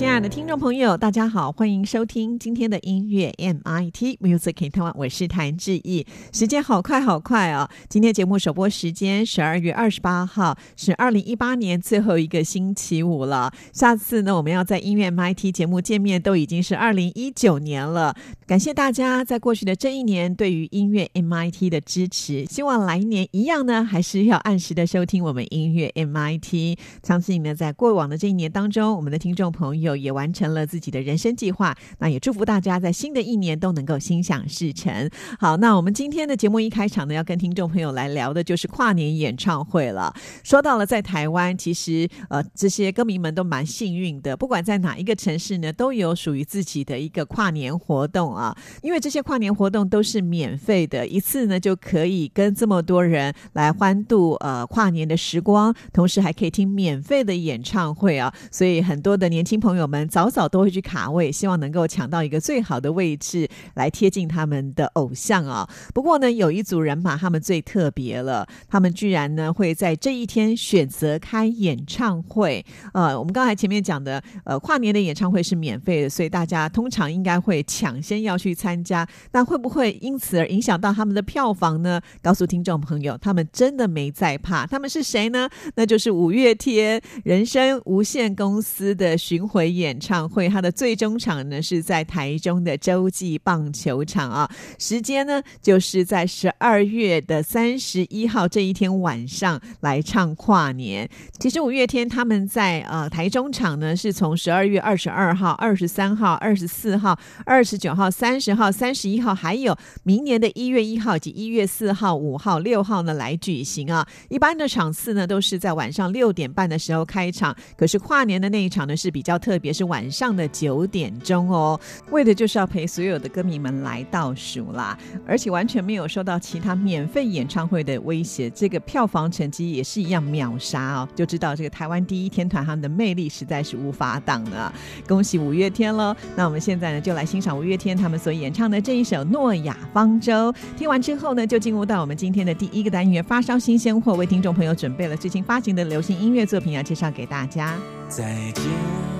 亲爱的听众朋友，大家好，欢迎收听今天的音乐 MIT Music in Taiwan，我是谭志毅。时间好快好快啊！今天节目首播时间十二月二十八号，是二零一八年最后一个星期五了。下次呢，我们要在音乐 MIT 节目见面，都已经是二零一九年了。感谢大家在过去的这一年对于音乐 MIT 的支持，希望来年一样呢，还是要按时的收听我们音乐 MIT。相信呢，在过往的这一年当中，我们的听众朋友。也完成了自己的人生计划，那也祝福大家在新的一年都能够心想事成。好，那我们今天的节目一开场呢，要跟听众朋友来聊的就是跨年演唱会了。说到了在台湾，其实呃这些歌迷们都蛮幸运的，不管在哪一个城市呢，都有属于自己的一个跨年活动啊。因为这些跨年活动都是免费的，一次呢就可以跟这么多人来欢度呃跨年的时光，同时还可以听免费的演唱会啊。所以很多的年轻朋友。我们早早都会去卡位，希望能够抢到一个最好的位置来贴近他们的偶像啊。不过呢，有一组人马他们最特别了，他们居然呢会在这一天选择开演唱会。呃，我们刚才前面讲的，呃，跨年的演唱会是免费的，所以大家通常应该会抢先要去参加。那会不会因此而影响到他们的票房呢？告诉听众朋友，他们真的没在怕。他们是谁呢？那就是五月天人生无限公司的巡回。演唱会，它的最终场呢是在台中的洲际棒球场啊，时间呢就是在十二月的三十一号这一天晚上来唱跨年。其实五月天他们在呃台中场呢，是从十二月二十二号、二十三号、二十四号、二十九号、三十号、三十一号，还有明年的一月一号及一月四号、五号、六号呢来举行啊。一般的场次呢都是在晚上六点半的时候开场，可是跨年的那一场呢是比较特。特别是晚上的九点钟哦，为的就是要陪所有的歌迷们来倒数啦，而且完全没有受到其他免费演唱会的威胁，这个票房成绩也是一样秒杀哦，就知道这个台湾第一天团他们的魅力实在是无法挡的。恭喜五月天喽！那我们现在呢就来欣赏五月天他们所演唱的这一首《诺亚方舟》。听完之后呢，就进入到我们今天的第一个单元——发烧新鲜货，为听众朋友准备了最新发行的流行音乐作品要介绍给大家。再见。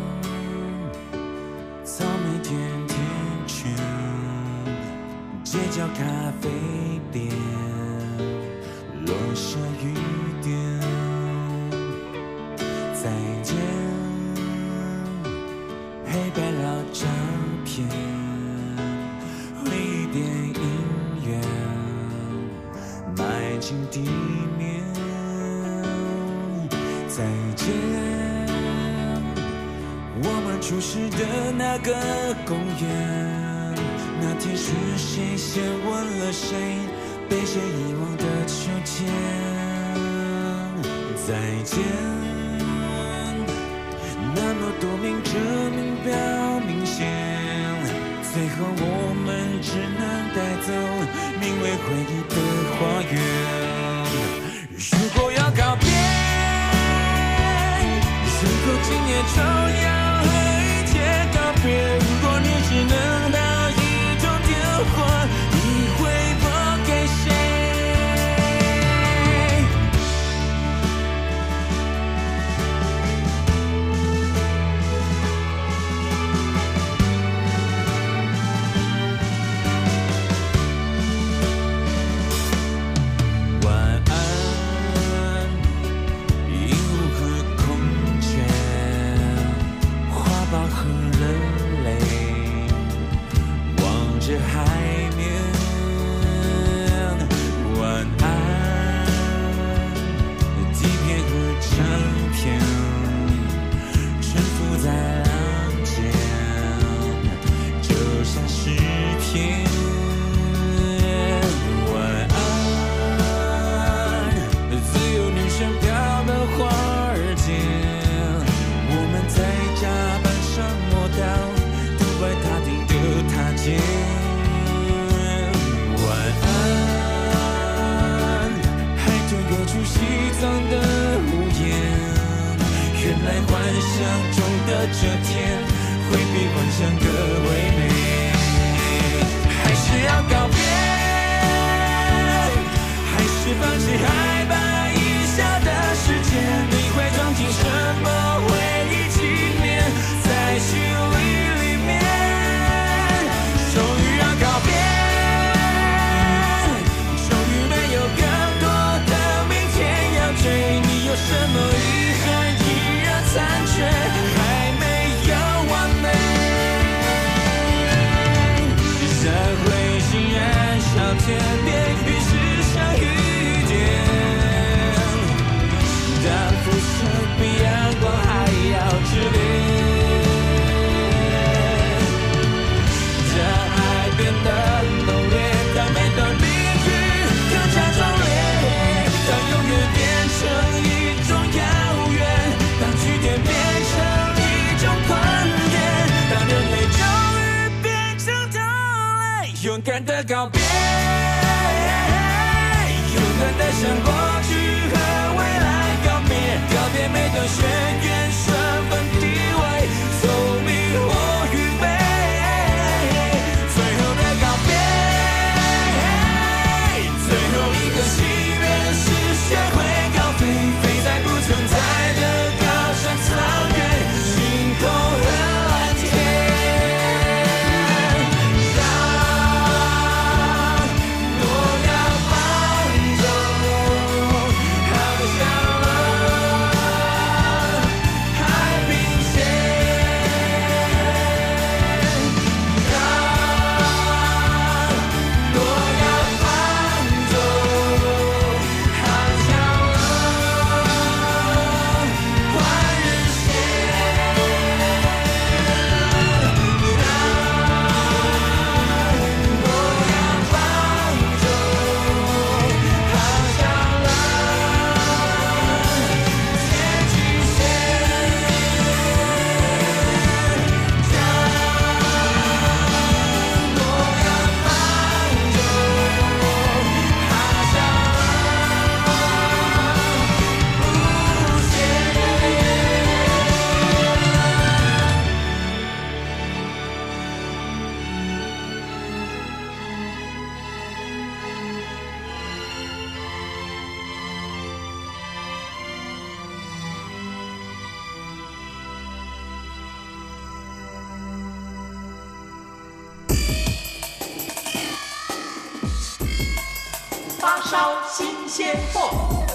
街角咖啡店，落下雨点。再见，黑白老照片，回忆电影院，迈进地面。再见。我们初识的那个公园，那天是谁先吻了谁，被谁遗忘的秋天？再见，那么多名证明表明显，最后我们只能带走名为回忆的花园。如果要告别，如果今夜就要。和一切告别向过去和未来告别，告别每段血缘、新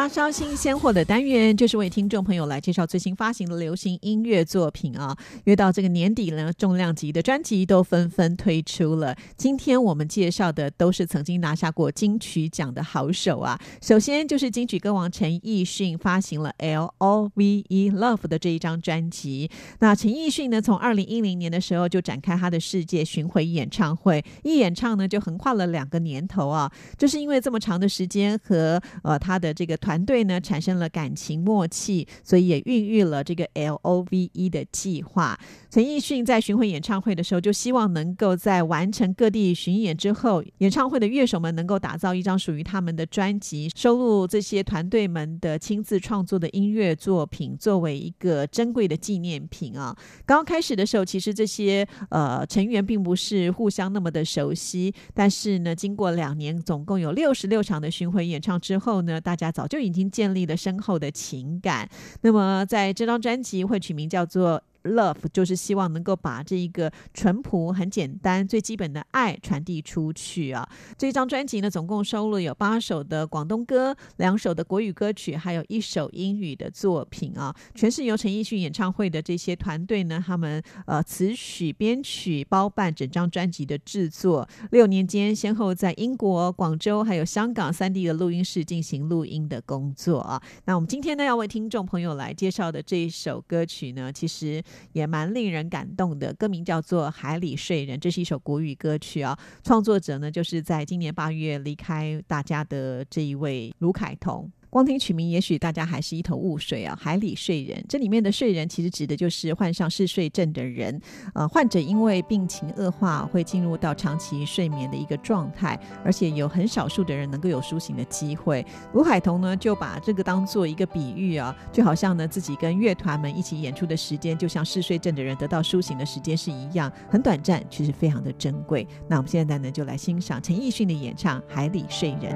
发烧新鲜货的单元，就是为听众朋友来介绍最新发行的流行音乐作品啊。约到这个年底呢，重量级的专辑都纷纷推出了。今天我们介绍的都是曾经拿下过金曲奖的好手啊。首先就是金曲歌王陈奕迅发行了《L O V E Love》的这一张专辑。那陈奕迅呢，从二零一零年的时候就展开他的世界巡回演唱会，一演唱呢就横跨了两个年头啊。就是因为这么长的时间和呃他的这个团团队呢产生了感情默契，所以也孕育了这个 L O V E 的计划。陈奕迅在巡回演唱会的时候，就希望能够在完成各地巡演之后，演唱会的乐手们能够打造一张属于他们的专辑，收录这些团队们的亲自创作的音乐作品，作为一个珍贵的纪念品啊。刚开始的时候，其实这些呃成员并不是互相那么的熟悉，但是呢，经过两年，总共有六十六场的巡回演唱之后呢，大家早就已经建立了深厚的情感。那么在这张专辑会取名叫做。Love 就是希望能够把这一个淳朴、很简单、最基本的爱传递出去啊。这张专辑呢，总共收录有八首的广东歌、两首的国语歌曲，还有一首英语的作品啊。全是由陈奕迅演唱会的这些团队呢，他们呃词曲、编曲包办整张专辑的制作。六年间，先后在英国、广州还有香港三地的录音室进行录音的工作啊。那我们今天呢，要为听众朋友来介绍的这一首歌曲呢，其实。也蛮令人感动的，歌名叫做《海里睡人》，这是一首国语歌曲啊。创作者呢，就是在今年八月离开大家的这一位卢凯彤。光听曲名，也许大家还是一头雾水啊。海里睡人，这里面的睡人其实指的就是患上嗜睡症的人。呃，患者因为病情恶化，会进入到长期睡眠的一个状态，而且有很少数的人能够有苏醒的机会。卢海彤呢，就把这个当做一个比喻啊，就好像呢自己跟乐团们一起演出的时间，就像嗜睡症的人得到苏醒的时间是一样，很短暂，其实非常的珍贵。那我们现在呢，就来欣赏陈奕迅的演唱《海里睡人》。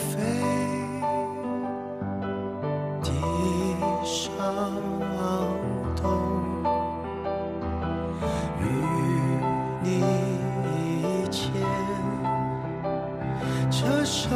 飞，地上动，与你牵着手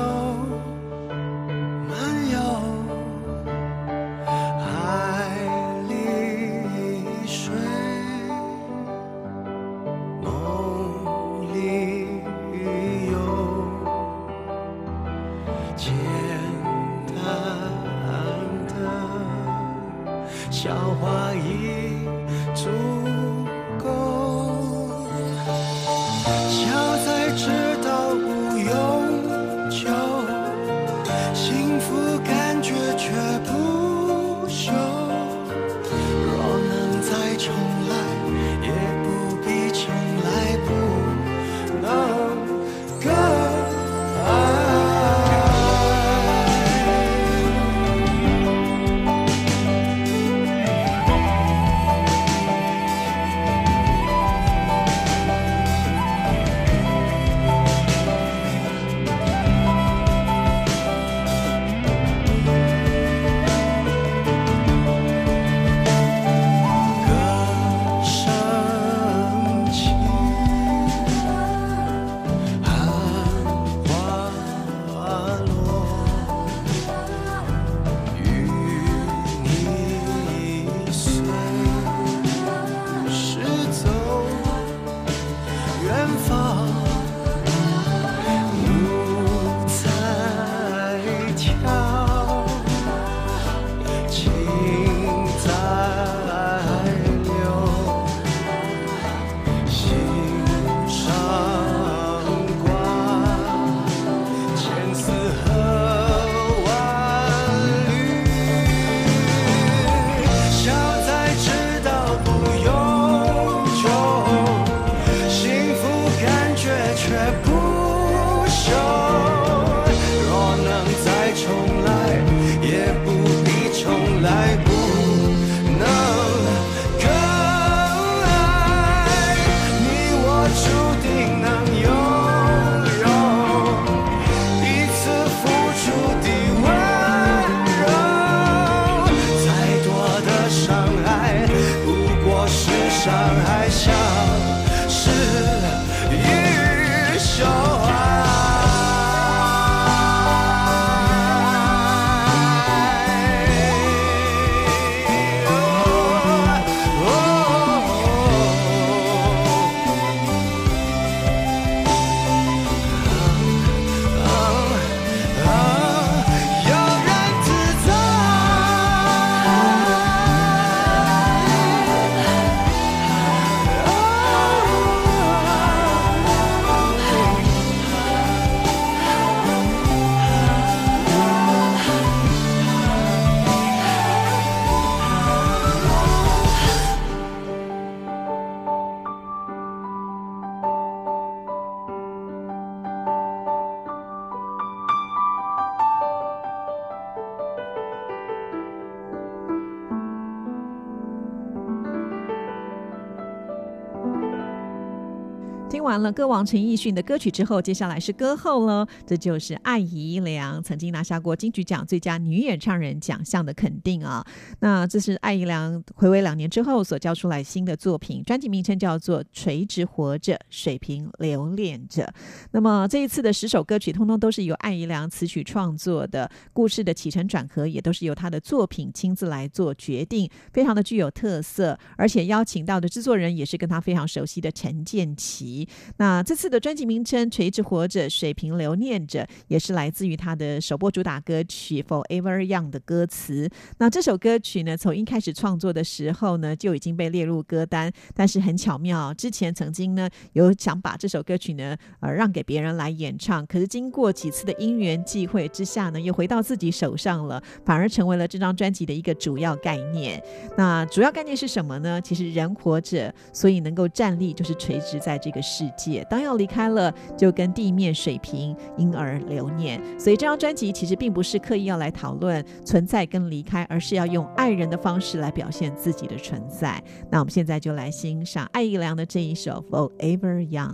完了歌王陈奕迅的歌曲之后，接下来是歌后了。这就是艾怡良，曾经拿下过金曲奖最佳女演唱人奖项的肯定啊。那这是艾怡良回味两年之后所交出来新的作品，专辑名称叫做《垂直活着，水平留恋着》。那么这一次的十首歌曲，通通都是由艾怡良词曲创作的，故事的起承转合也都是由他的作品亲自来做决定，非常的具有特色。而且邀请到的制作人也是跟他非常熟悉的陈建奇。那这次的专辑名称《垂直活着，水平留念着》，也是来自于他的首播主打歌曲《Forever Young》的歌词。那这首歌曲呢，从一开始创作的时候呢，就已经被列入歌单。但是很巧妙，之前曾经呢有想把这首歌曲呢呃让给别人来演唱，可是经过几次的因缘际会之下呢，又回到自己手上了，反而成为了这张专辑的一个主要概念。那主要概念是什么呢？其实人活着，所以能够站立就是垂直在这个世界。当要离开了，就跟地面水平，因而留念。所以这张专辑其实并不是刻意要来讨论存在跟离开，而是要用爱人的方式来表现自己的存在。那我们现在就来欣赏艾怡良的这一首《Forever Young》。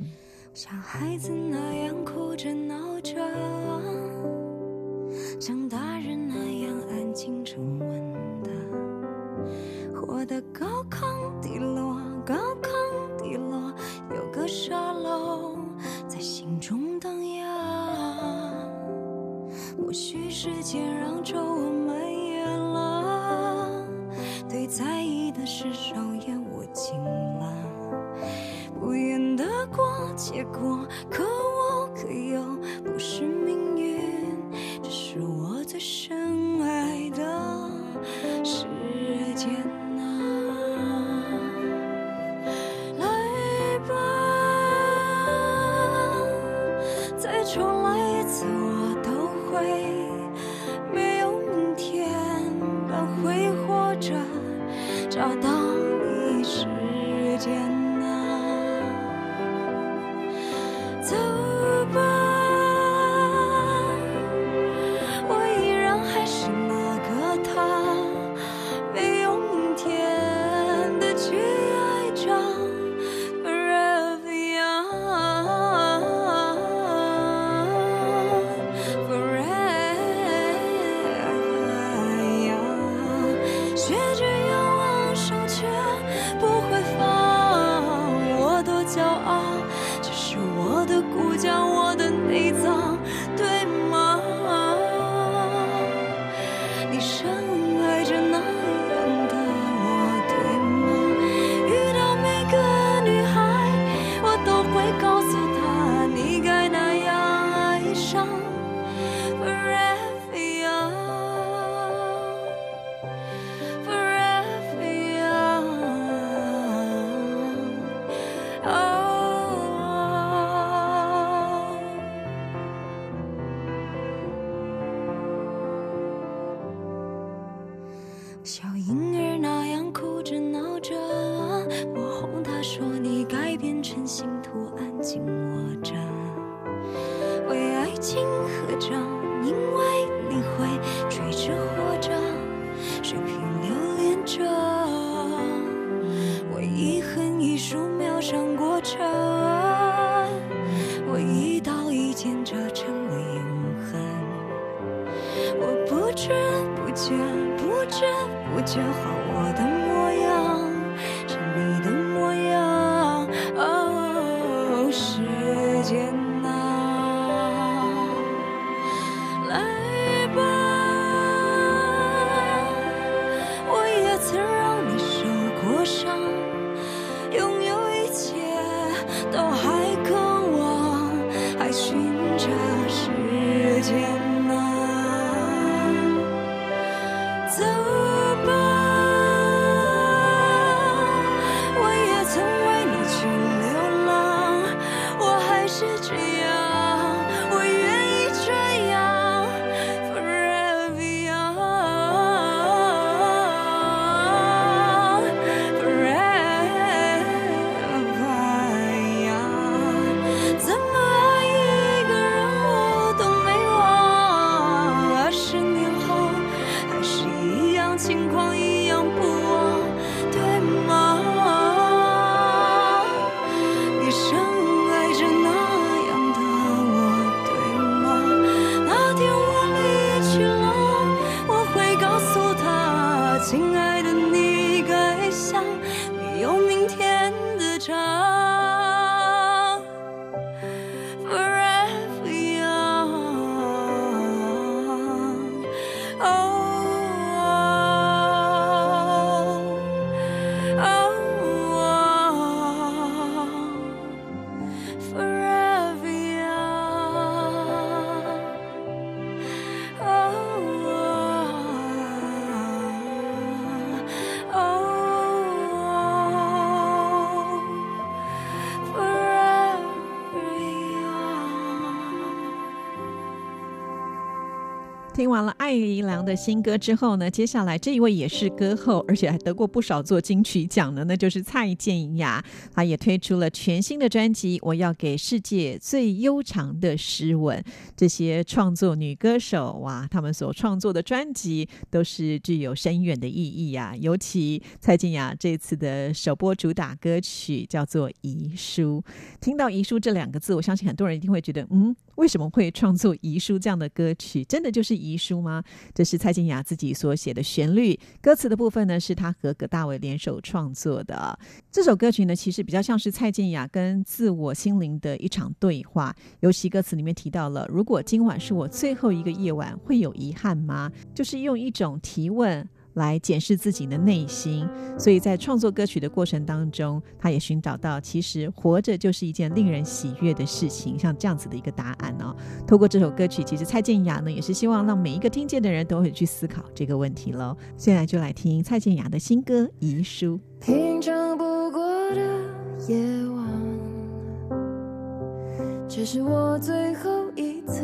像孩子那样哭着闹着，像大人那样安静沉稳的，活得高亢低落，高亢，有个沙漏在心中荡漾。或许时间让皱纹蔓延了，对在意的事手也握紧了。不愿得过结果，可我可又不是命运，这是我最深爱的时找上过程，我一刀一剑折成了永恒。我不知不觉，不知不觉，好我的听完了。艾怡良的新歌之后呢，接下来这一位也是歌后，而且还得过不少座金曲奖的，那就是蔡健雅。她也推出了全新的专辑《我要给世界最悠长的诗文》。这些创作女歌手哇，她们所创作的专辑都是具有深远的意义啊。尤其蔡健雅这次的首播主打歌曲叫做《遗书》，听到“遗书”这两个字，我相信很多人一定会觉得，嗯，为什么会创作《遗书》这样的歌曲？真的就是遗书吗？这是蔡健雅自己所写的旋律，歌词的部分呢是她和葛大为联手创作的。这首歌曲呢，其实比较像是蔡健雅跟自我心灵的一场对话。尤其歌词里面提到了，如果今晚是我最后一个夜晚，会有遗憾吗？就是用一种提问。来检视自己的内心，所以在创作歌曲的过程当中，他也寻找到其实活着就是一件令人喜悦的事情，像这样子的一个答案哦。透过这首歌曲，其实蔡健雅呢也是希望让每一个听见的人都会去思考这个问题喽。现在就来听蔡健雅的新歌《遗书》。平常不过的夜晚，这是我最后一次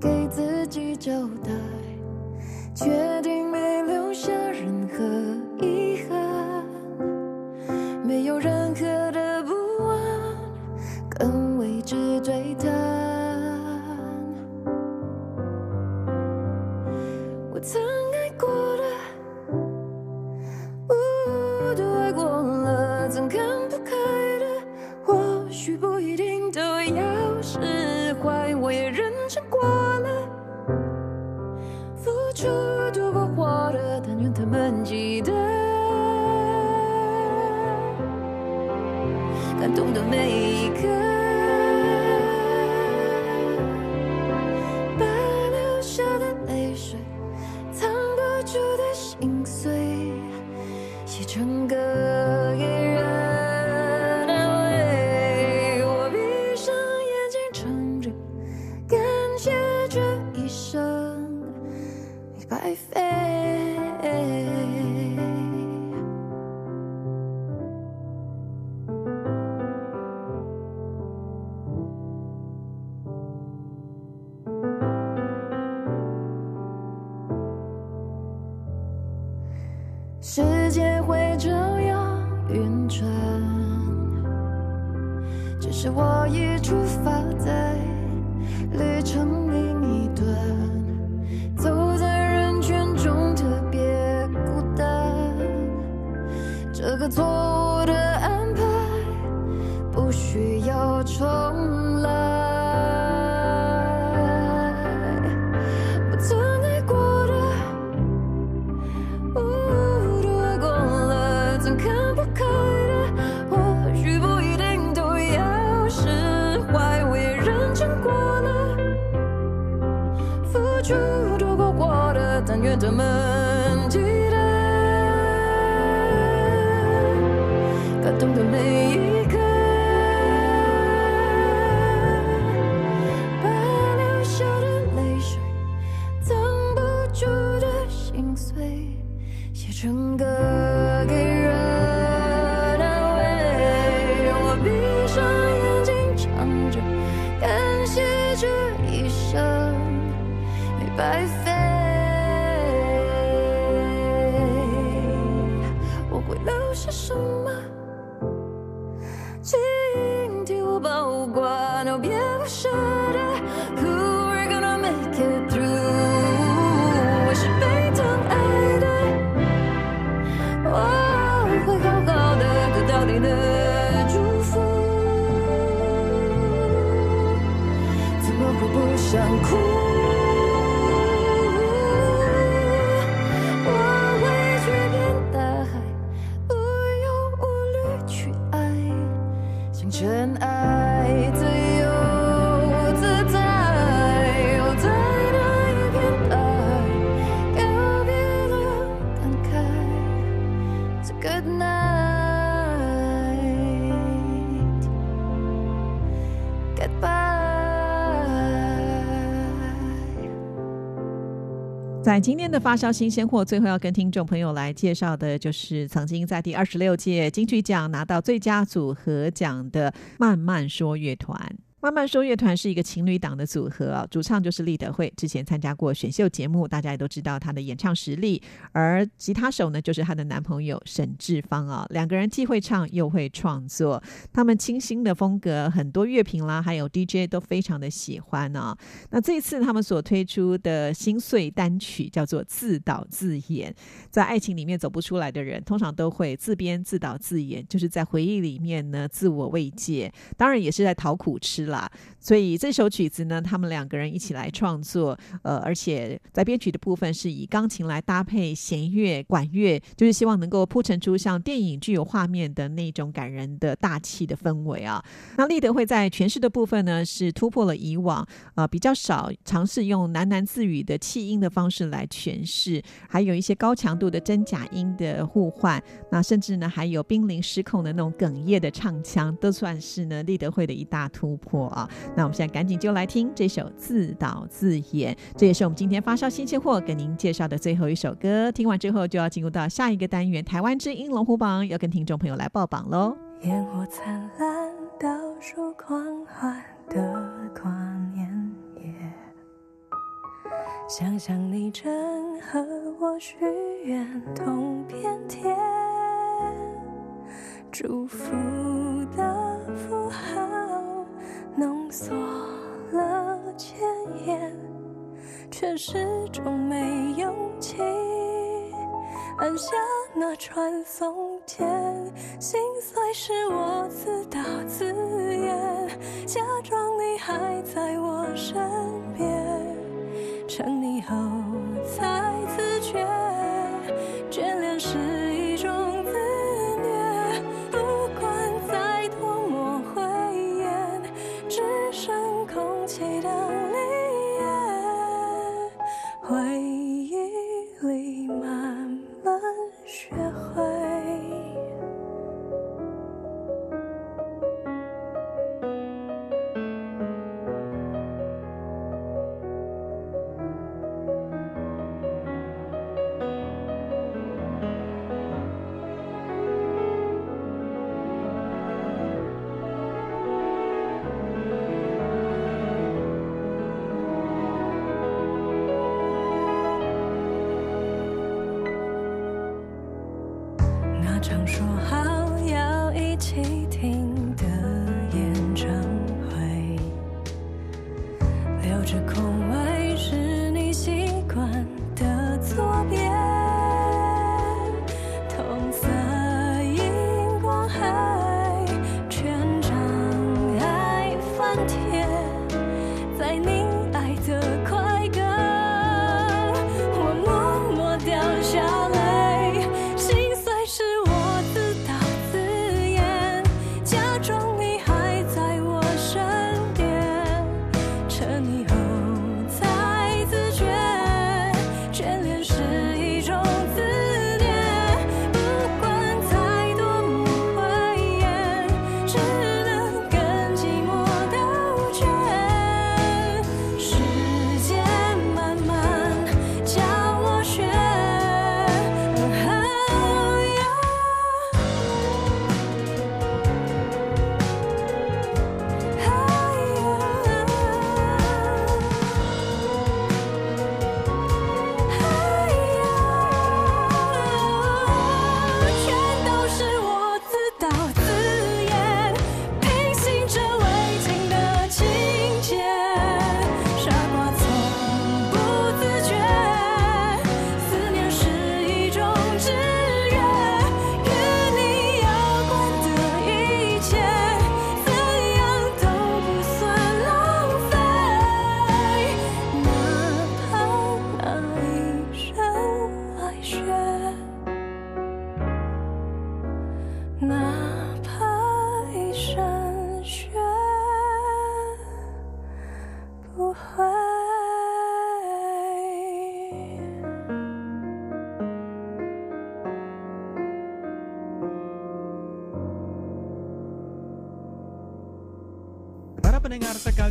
给自己交代。确定没留下任何遗憾，没有任何的不安跟未知对谈。我曾爱过的，呜，都爱过了，曾看不开的，或许不一定都要释怀，我也认真过们记得。感动的每一整个在今天的发烧新鲜货，最后要跟听众朋友来介绍的，就是曾经在第二十六届金曲奖拿到最佳组合奖的慢慢说乐团。慢慢说乐团是一个情侣档的组合，主唱就是立德惠，之前参加过选秀节目，大家也都知道她的演唱实力。而吉他手呢，就是她的男朋友沈志芳啊，两个人既会唱又会创作，他们清新的风格，很多乐评啦，还有 DJ 都非常的喜欢啊。那这一次他们所推出的心碎单曲叫做《自导自演》，在爱情里面走不出来的人，通常都会自编自导自演，就是在回忆里面呢自我慰藉，当然也是在讨苦吃。啦，所以这首曲子呢，他们两个人一起来创作，呃，而且在编曲的部分是以钢琴来搭配弦乐、管乐，就是希望能够铺陈出像电影具有画面的那种感人的大气的氛围啊。那立德会在诠释的部分呢，是突破了以往呃比较少尝试用喃喃自语的气音的方式来诠释，还有一些高强度的真假音的互换，那甚至呢还有濒临失控的那种哽咽的唱腔，都算是呢立德会的一大突破。啊，那我们现在赶紧就来听这首自导自演，这也是我们今天发烧新鲜货给您介绍的最后一首歌。听完之后就要进入到下一个单元——台湾之音龙虎榜，要跟听众朋友来报榜喽。烟火灿烂，倒数狂欢的跨年夜，想象你正和我许愿同片天，祝福却始终没勇气按下那传送键。心碎是我自导自演，假装你还在我身空位是你习惯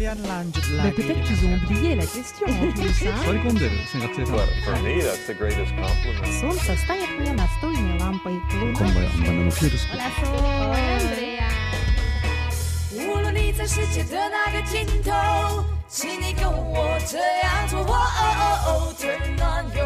lanjut lagi. peut-être qu'ils ont oublié la question en plus. hein. 割り込んでる先学生さん But for me, that's the greatest compliment. Солнце станет мне настольной лампой. こんばんはバナナのピューですHola, Sol. 无论你在什 世界的那个尽头，请你跟我这样做。哦哦哦，Turn on your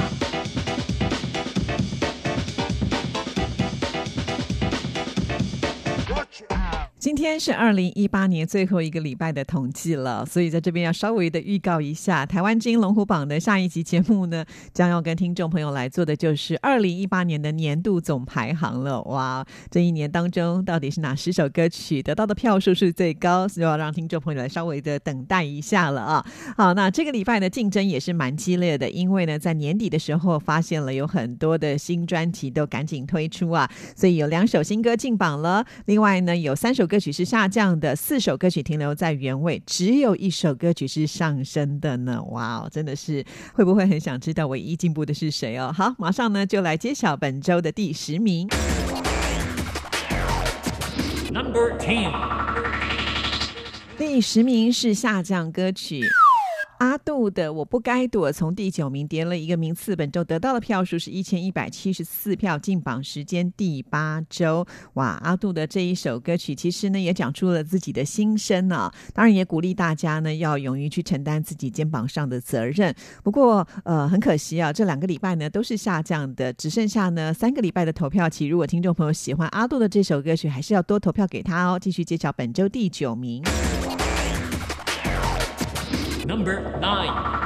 今天是二零一八年最后一个礼拜的统计了，所以在这边要稍微的预告一下，台湾金龙虎榜的下一集节目呢，将要跟听众朋友来做的就是二零一八年的年度总排行了。哇，这一年当中到底是哪十首歌曲得到的票数是最高？就要让听众朋友来稍微的等待一下了啊。好，那这个礼拜的竞争也是蛮激烈的，因为呢，在年底的时候发现了有很多的新专辑都赶紧推出啊，所以有两首新歌进榜了，另外呢，有三首。歌曲是下降的，四首歌曲停留在原位，只有一首歌曲是上升的呢。哇哦，真的是会不会很想知道唯一进步的是谁哦？好，马上呢就来揭晓本周的第十名。Number Ten，第十名是下降歌曲。阿杜的《我不该躲》从第九名跌了一个名次，本周得到的票数是一千一百七十四票，进榜时间第八周。哇，阿杜的这一首歌曲其实呢也讲出了自己的心声啊，当然也鼓励大家呢要勇于去承担自己肩膀上的责任。不过呃很可惜啊，这两个礼拜呢都是下降的，只剩下呢三个礼拜的投票期。如果听众朋友喜欢阿杜的这首歌曲，还是要多投票给他哦。继续揭晓本周第九名。Number 9.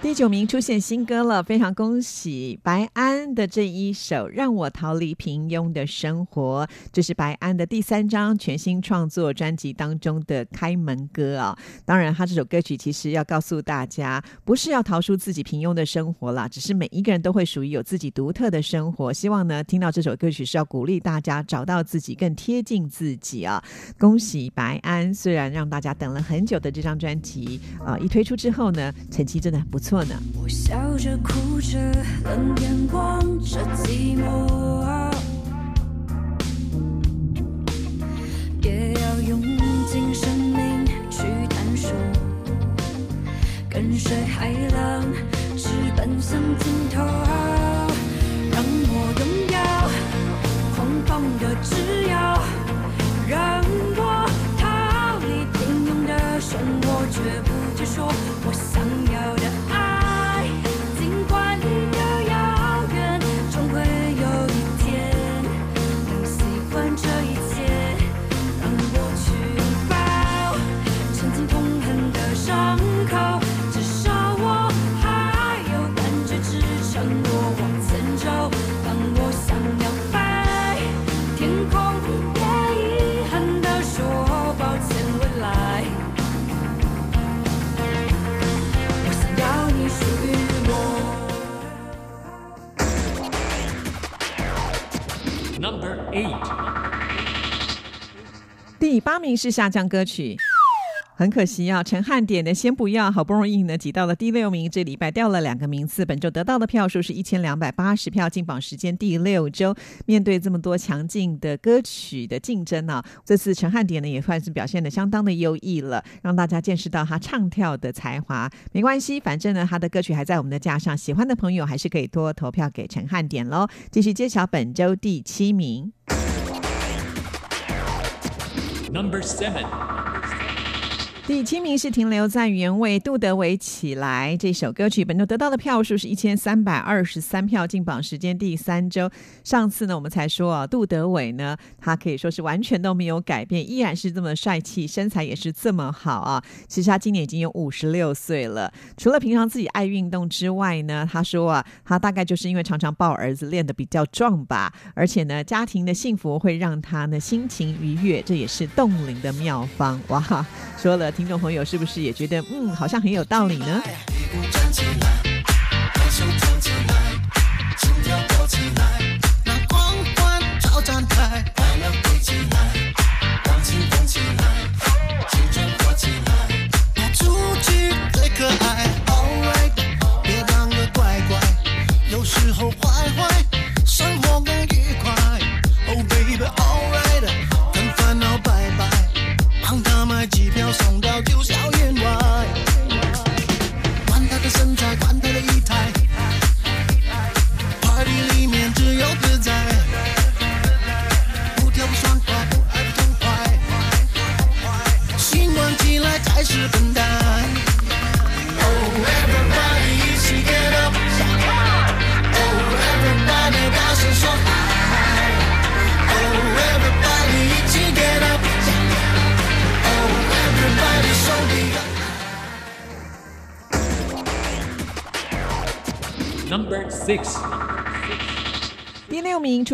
第九名出现新歌了，非常恭喜白安的这一首《让我逃离平庸的生活》，这是白安的第三张全新创作专辑当中的开门歌啊。当然，他这首歌曲其实要告诉大家，不是要逃出自己平庸的生活啦，只是每一个人都会属于有自己独特的生活。希望呢，听到这首歌曲是要鼓励大家找到自己，更贴近自己啊。恭喜白安，虽然让大家等了很久的这张专辑啊、一推出之后呢，成绩真的很不错。错呢。我笑着哭着，冷眼望着寂寞，也要用尽生命去探索，跟随海浪，直奔向尽头，让我拥有疯狂的自由，让我逃离平庸的生活，绝不接受我名是下降歌曲。很可惜啊，陈汉典的《先不要》好不容易呢挤到了第六名，这礼拜掉了两个名次。本周得到的票数是一千两百八十票，进榜时间第六周。面对这么多强劲的歌曲的竞争呢、啊，这次陈汉典呢也算是表现的相当的优异了，让大家见识到他唱跳的才华。没关系，反正呢他的歌曲还在我们的架上，喜欢的朋友还是可以多投票给陈汉典喽。继续揭晓本周第七名。Number 7第七名是停留在原位，杜德伟起来这首歌曲，本周得到的票数是一千三百二十三票，进榜时间第三周。上次呢，我们才说啊，杜德伟呢，他可以说是完全都没有改变，依然是这么帅气，身材也是这么好啊。其实他今年已经有五十六岁了，除了平常自己爱运动之外呢，他说啊，他大概就是因为常常抱儿子练得比较壮吧，而且呢，家庭的幸福会让他呢心情愉悦，这也是冻龄的妙方。哇，说了。听众朋友是不是也觉得嗯，好像很有道理呢？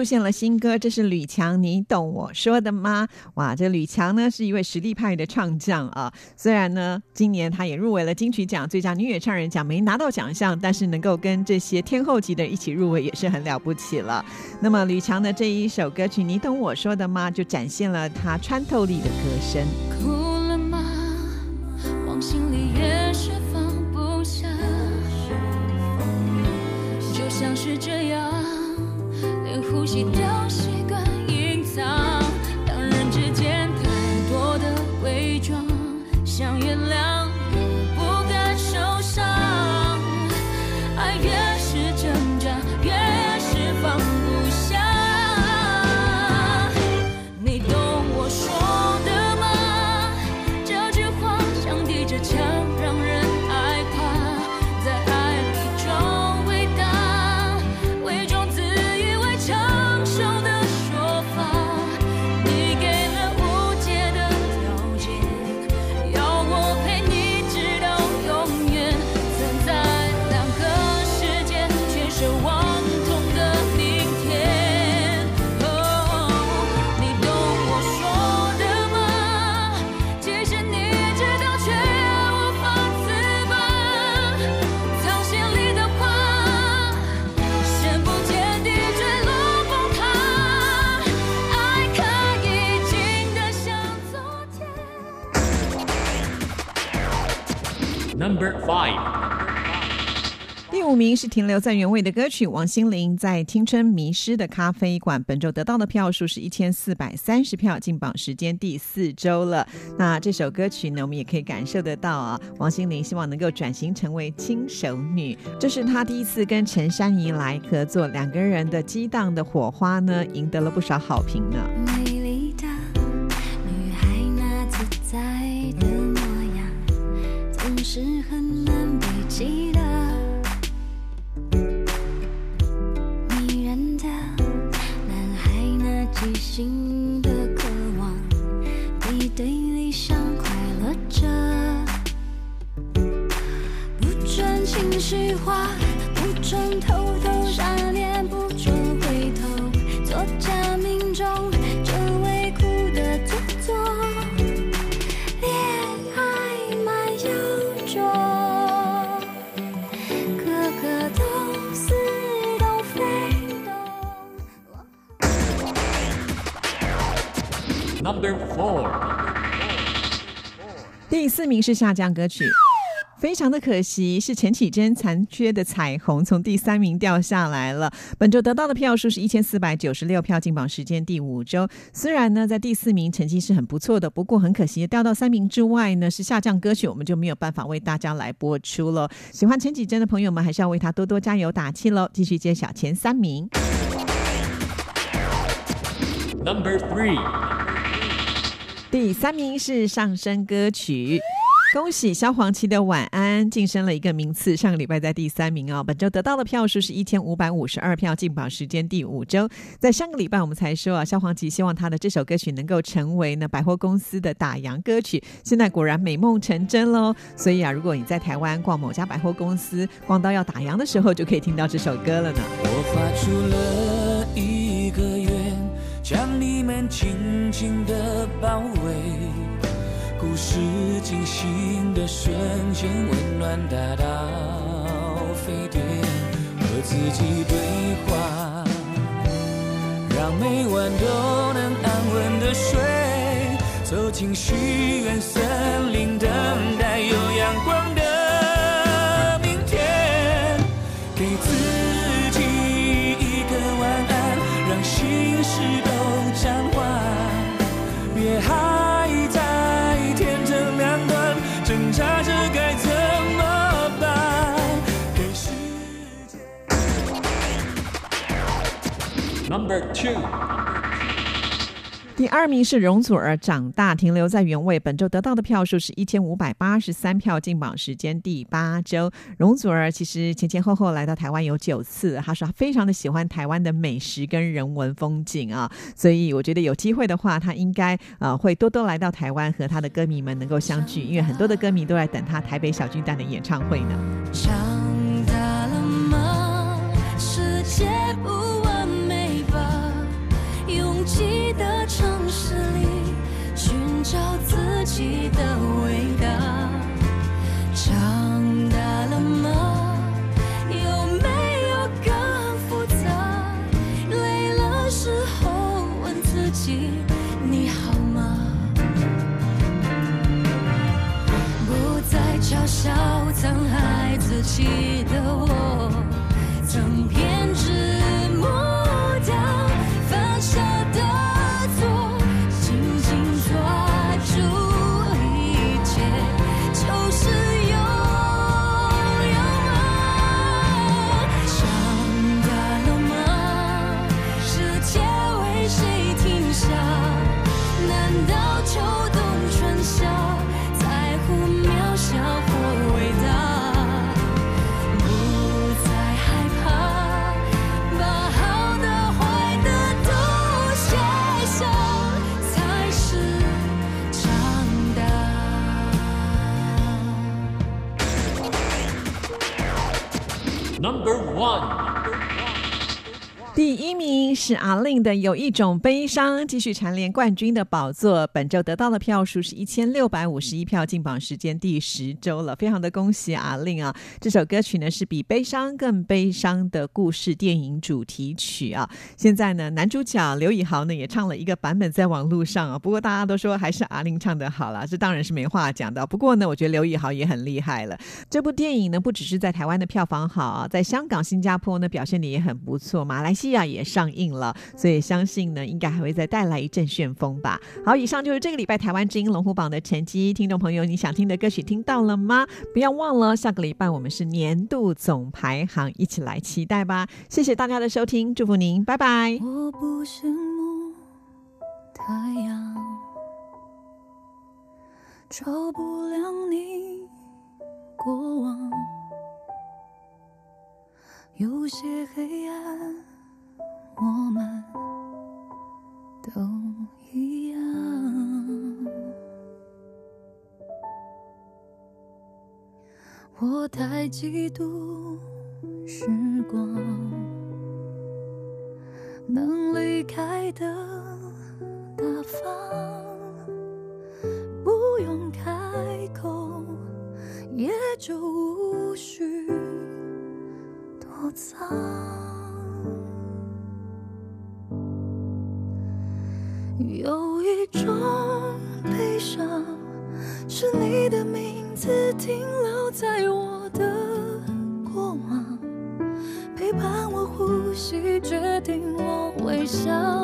出现了新歌，这是吕强，你懂我说的吗？哇，这吕强呢是一位实力派的唱将啊。虽然呢，今年他也入围了金曲奖最佳女演唱人奖，没拿到奖项，但是能够跟这些天后级的一起入围，也是很了不起了。那么吕强的这一首歌曲《你懂我说的吗》，就展现了他穿透力的歌声。哭了吗？往心里也是放不下，就像是这样，呼吸都习惯隐藏。Number five. 第五名是停留在原位的歌曲，王心凌在《青春迷失的咖啡馆》本周得到的票数是一千四百三十票，进榜时间第四周了。那这首歌曲呢，我们也可以感受得到啊，王心凌希望能够转型成为轻熟女，这是她第一次跟陈珊妮来合作，两个人的激荡的火花呢，赢得了不少好评呢。准情绪化，不准偷偷傻脸，不准回头做假命中这唯苦的做作。恋爱蛮有种，个个都似懂非懂。Number four. 第四名是下降歌曲。非常的可惜，是陈绮贞残缺的彩虹从第三名掉下来了。本周得到的票数是一千四百九十六票，进榜时间第五周。虽然呢在第四名成绩是很不错的，不过很可惜掉到三名之外呢是下降歌曲，我们就没有办法为大家来播出了。喜欢陈绮贞的朋友们还是要为她多多加油打气喽！继续揭晓前三名。Number three. 第三名是上升歌曲。恭喜萧煌奇的《晚安》晋升了一个名次，上个礼拜在第三名哦。本周得到的票数是一千五百五十二票，进榜时间第五周。在上个礼拜我们才说啊，萧煌奇希望他的这首歌曲能够成为呢百货公司的打烊歌曲，现在果然美梦成真喽。所以啊，如果你在台湾逛某家百货公司，逛到要打烊的时候，就可以听到这首歌了呢。我画出了一个愿，将你们紧紧的包。惊醒的瞬间，温暖大到沸点，和自己对话，让每晚都能安稳的睡。走进许愿森林，等待有 Number two. 第二名是容祖儿，长大停留在原位，本周得到的票数是一千五百八十三票，进榜时间第八周。容祖儿其实前前后后来到台湾有九次，她说她非常的喜欢台湾的美食跟人文风景啊，所以我觉得有机会的话，她应该呃会多多来到台湾和她的歌迷们能够相聚，因为很多的歌迷都在等她台北小巨蛋的演唱会呢。己的伟大。长大了吗？有没有更复杂？累了时候问自己，你好吗？不再嘲笑曾爱自己的我，秋冬春夏，在乎渺小或伟大？不再害怕，把好的坏的都写下，才是长大。Number one。第一名是阿令的《有一种悲伤》，继续蝉联冠军的宝座。本周得到的票数是一千六百五十一票，进榜时间第十周了，非常的恭喜阿令啊！这首歌曲呢是比悲伤更悲伤的故事电影主题曲啊。现在呢，男主角刘以豪呢也唱了一个版本在网络上啊，不过大家都说还是阿令唱的好啦，这当然是没话讲的。不过呢，我觉得刘以豪也很厉害了。这部电影呢不只是在台湾的票房好啊，在香港、新加坡呢表现的也很不错，马来西亚也上映了，所以相信呢应该还会再带来一阵旋风吧。好，以上就是这个礼拜台湾之音龙虎榜的成绩。听众朋友，你想听的歌曲听到了吗？不要忘了，下个礼拜我们是年度总排行，一起来期待吧。谢谢大家的收听，祝福您，拜拜。我不羡慕太阳，照不亮你过往。有些黑暗，都一样。我太嫉妒时光。能离开的大方，不用开口，也就无需躲藏。决定我微笑。